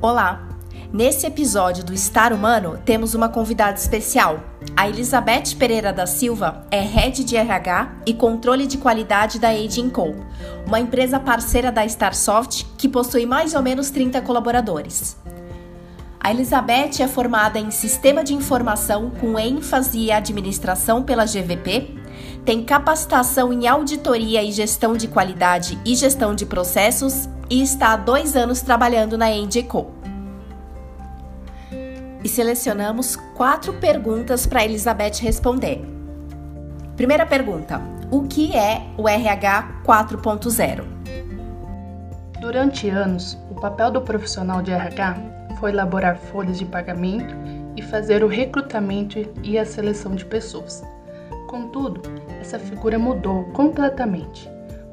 Olá! Nesse episódio do Estar Humano, temos uma convidada especial. A Elizabeth Pereira da Silva é Head de RH e Controle de Qualidade da Aging Co., uma empresa parceira da Starsoft que possui mais ou menos 30 colaboradores. A Elizabeth é formada em Sistema de Informação com ênfase em Administração pela GVP, tem capacitação em Auditoria e Gestão de Qualidade e Gestão de Processos e está há dois anos trabalhando na Endeco. E selecionamos quatro perguntas para Elizabeth responder. Primeira pergunta: O que é o RH 4.0? Durante anos, o papel do profissional de RH foi elaborar folhas de pagamento e fazer o recrutamento e a seleção de pessoas. Contudo, essa figura mudou completamente.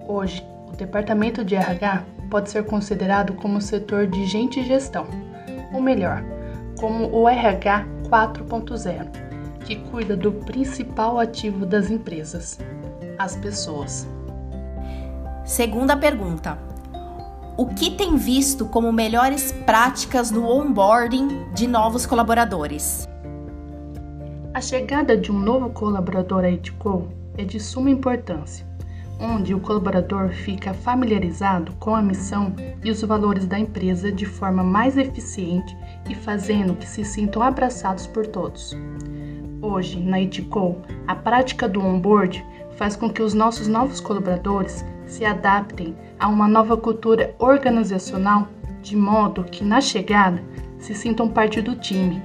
Hoje, o departamento de RH pode ser considerado como setor de gente e gestão, ou melhor, como o RH 4.0, que cuida do principal ativo das empresas, as pessoas. Segunda pergunta: O que tem visto como melhores práticas no onboarding de novos colaboradores? A chegada de um novo colaborador à Edco é de suma importância onde o colaborador fica familiarizado com a missão e os valores da empresa de forma mais eficiente e fazendo que se sintam abraçados por todos. Hoje, na Etico, a prática do onboard faz com que os nossos novos colaboradores se adaptem a uma nova cultura organizacional de modo que na chegada se sintam parte do time,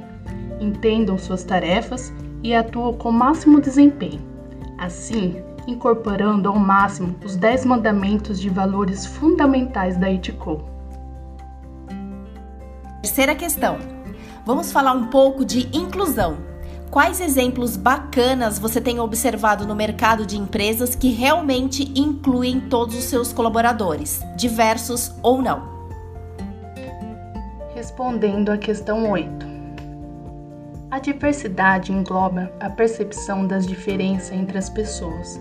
entendam suas tarefas e atuam com máximo desempenho. Assim, incorporando ao máximo os 10 mandamentos de valores fundamentais da Etico. Terceira questão. Vamos falar um pouco de inclusão. Quais exemplos bacanas você tem observado no mercado de empresas que realmente incluem todos os seus colaboradores, diversos ou não? Respondendo à questão 8. A diversidade engloba a percepção das diferenças entre as pessoas,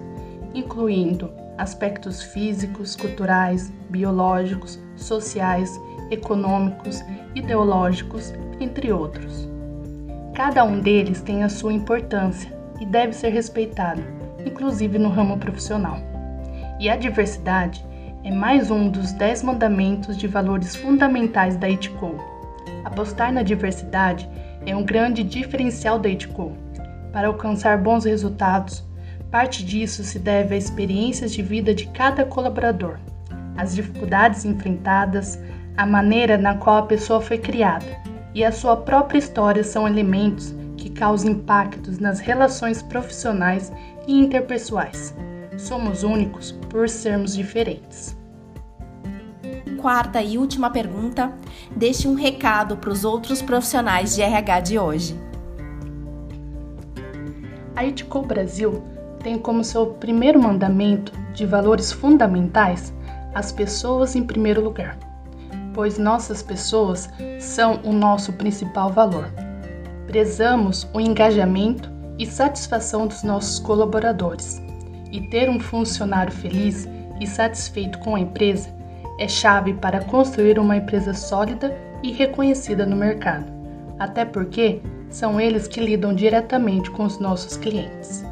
incluindo aspectos físicos, culturais, biológicos, sociais, econômicos, ideológicos, entre outros. Cada um deles tem a sua importância e deve ser respeitado, inclusive no ramo profissional. E a diversidade é mais um dos dez mandamentos de valores fundamentais da Etico. Apostar na diversidade é um grande diferencial da Etico. Para alcançar bons resultados, Parte disso se deve às experiências de vida de cada colaborador, às dificuldades enfrentadas, a maneira na qual a pessoa foi criada e a sua própria história são elementos que causam impactos nas relações profissionais e interpessoais. Somos únicos por sermos diferentes. Quarta e última pergunta: deixe um recado para os outros profissionais de RH de hoje. A Etico Brasil tem como seu primeiro mandamento de valores fundamentais as pessoas em primeiro lugar, pois nossas pessoas são o nosso principal valor. Prezamos o engajamento e satisfação dos nossos colaboradores, e ter um funcionário feliz e satisfeito com a empresa é chave para construir uma empresa sólida e reconhecida no mercado, até porque são eles que lidam diretamente com os nossos clientes.